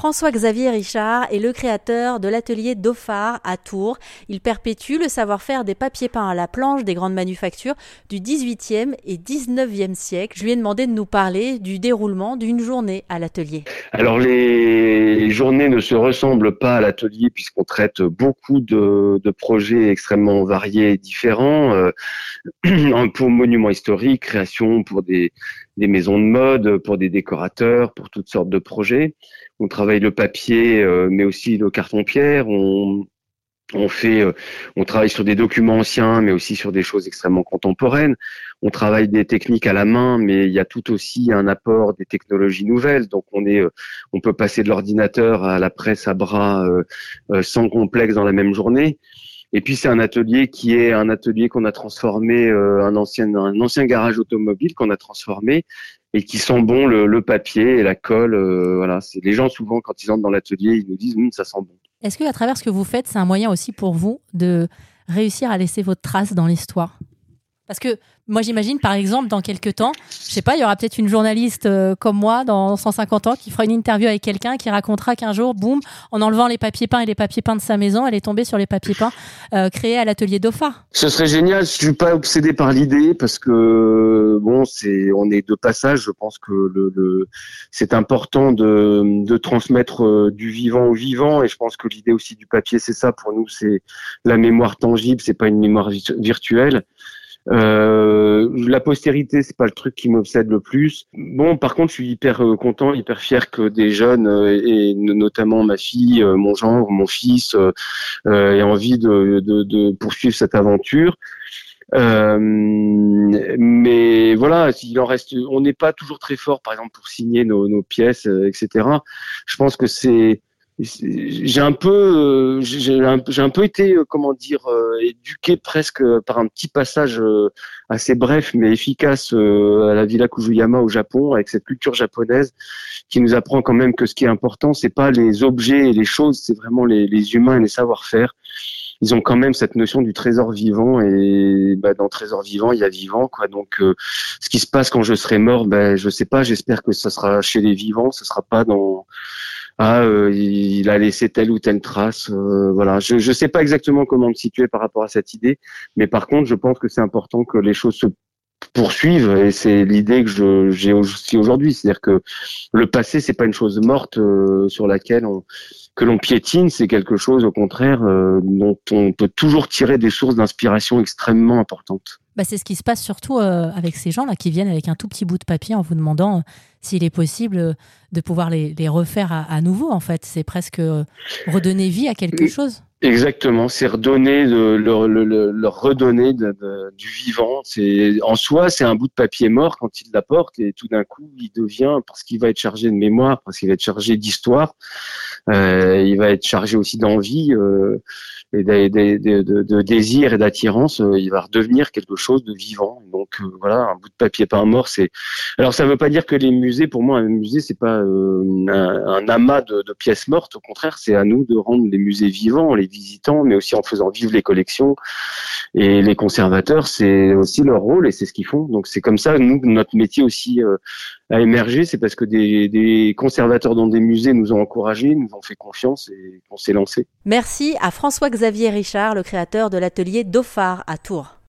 François-Xavier Richard est le créateur de l'atelier Dauphard à Tours. Il perpétue le savoir-faire des papiers peints à la planche des grandes manufactures du 18e et 19e siècle. Je lui ai demandé de nous parler du déroulement d'une journée à l'atelier. Alors les journées ne se ressemblent pas à l'atelier puisqu'on traite beaucoup de, projets extrêmement variés et différents. Euh, pour monuments historiques, création pour des, des maisons de mode, pour des décorateurs, pour toutes sortes de projets on travaille le papier, euh, mais aussi le carton-pierre. On, on fait, euh, on travaille sur des documents anciens, mais aussi sur des choses extrêmement contemporaines. On travaille des techniques à la main, mais il y a tout aussi un apport des technologies nouvelles. Donc on est, euh, on peut passer de l'ordinateur à la presse à bras sans complexe dans la même journée. Et puis c'est un atelier qui est un atelier qu'on a transformé, un ancien un ancien garage automobile qu'on a transformé et qui sent bon le, papier et la colle. Euh, voilà, les gens souvent quand ils entrent dans l'atelier, ils nous disent hum, ça sent bon. Est-ce que à travers ce que vous faites, c'est un moyen aussi pour vous de réussir à laisser votre trace dans l'histoire? Parce que moi, j'imagine, par exemple, dans quelques temps, je sais pas, il y aura peut-être une journaliste euh, comme moi dans 150 ans qui fera une interview avec quelqu'un qui racontera qu'un jour, boum, en enlevant les papiers peints et les papiers peints de sa maison, elle est tombée sur les papiers peints euh, créés à l'atelier Dauphard. Ce serait génial. Je suis pas obsédé par l'idée parce que bon, c'est, on est de passage. Je pense que le, c'est important de, de transmettre euh, du vivant au vivant et je pense que l'idée aussi du papier, c'est ça pour nous, c'est la mémoire tangible, c'est pas une mémoire virtuelle. Euh, la postérité, c'est pas le truc qui m'obsède le plus. Bon, par contre, je suis hyper euh, content, hyper fier que des jeunes euh, et notamment ma fille, mon gendre, mon fils, aient envie de, poursuivre cette aventure. Mais voilà, il en reste, on n'est pas toujours très fort, par exemple, pour signer nos pièces, etc. Je pense que c'est j'ai un peu, euh, j'ai un, peu été, euh, comment dire, euh, éduqué presque par un petit passage assez bref mais efficace à la Villa Kujuyama au Japon, avec cette culture japonaise qui nous apprend quand même que ce qui est important, c'est pas les objets et les choses, c'est vraiment les, les humains et les savoir-faire. Ils ont quand même cette notion du trésor vivant et bah, dans trésor vivant il y a vivant quoi. Donc ce qui se passe quand je serai mort ben je sais pas j'espère que ça sera chez les vivants ce sera pas dans ah, euh, il a laissé telle ou telle trace. Euh, voilà, je ne sais pas exactement comment me situer par rapport à cette idée, mais par contre, je pense que c'est important que les choses se poursuivent et c'est l'idée que j'ai aussi aujourd'hui, c'est-à-dire que le passé c'est pas une chose morte euh, sur laquelle on que l'on piétine, c'est quelque chose au contraire dont on peut toujours tirer des sources d'inspiration extrêmement importantes. Bah, c'est ce qui se passe surtout euh, avec ces gens-là qui viennent avec un tout petit bout de papier en vous demandant euh, s'il est possible euh, de pouvoir les, refaire à, nouveau. En fait, c'est presque redonner vie à quelque chose. Exactement, c'est redonner, leur, leur, redonner du vivant. C'est en soi, c'est un bout de papier mort quand il l'apporte et tout d'un coup, il devient parce qu'il va être chargé de mémoire, parce qu'il va être chargé d'histoire, il va être chargé aussi d'envie et de, de, désir et d'attirance, euh, il va redevenir quelque chose de vivant. Donc euh, voilà, un bout de papier peint mort, c'est. Alors ça ne veut pas dire que les musées, pour moi, un musée c'est pas euh, un, amas de, pièces mortes. Au contraire, c'est à nous de rendre les musées vivants en les visitant, mais aussi en faisant vivre les collections. Et les conservateurs, c'est aussi leur rôle et c'est ce qu'ils font. Donc c'est comme ça, nous, notre métier aussi a émergé, c'est parce que des, conservateurs dans des musées nous ont encouragés, nous ont fait confiance et qu'on s'est lancé. Merci à François-Xavier Richard, le créateur de l'atelier Dauphard à Tours.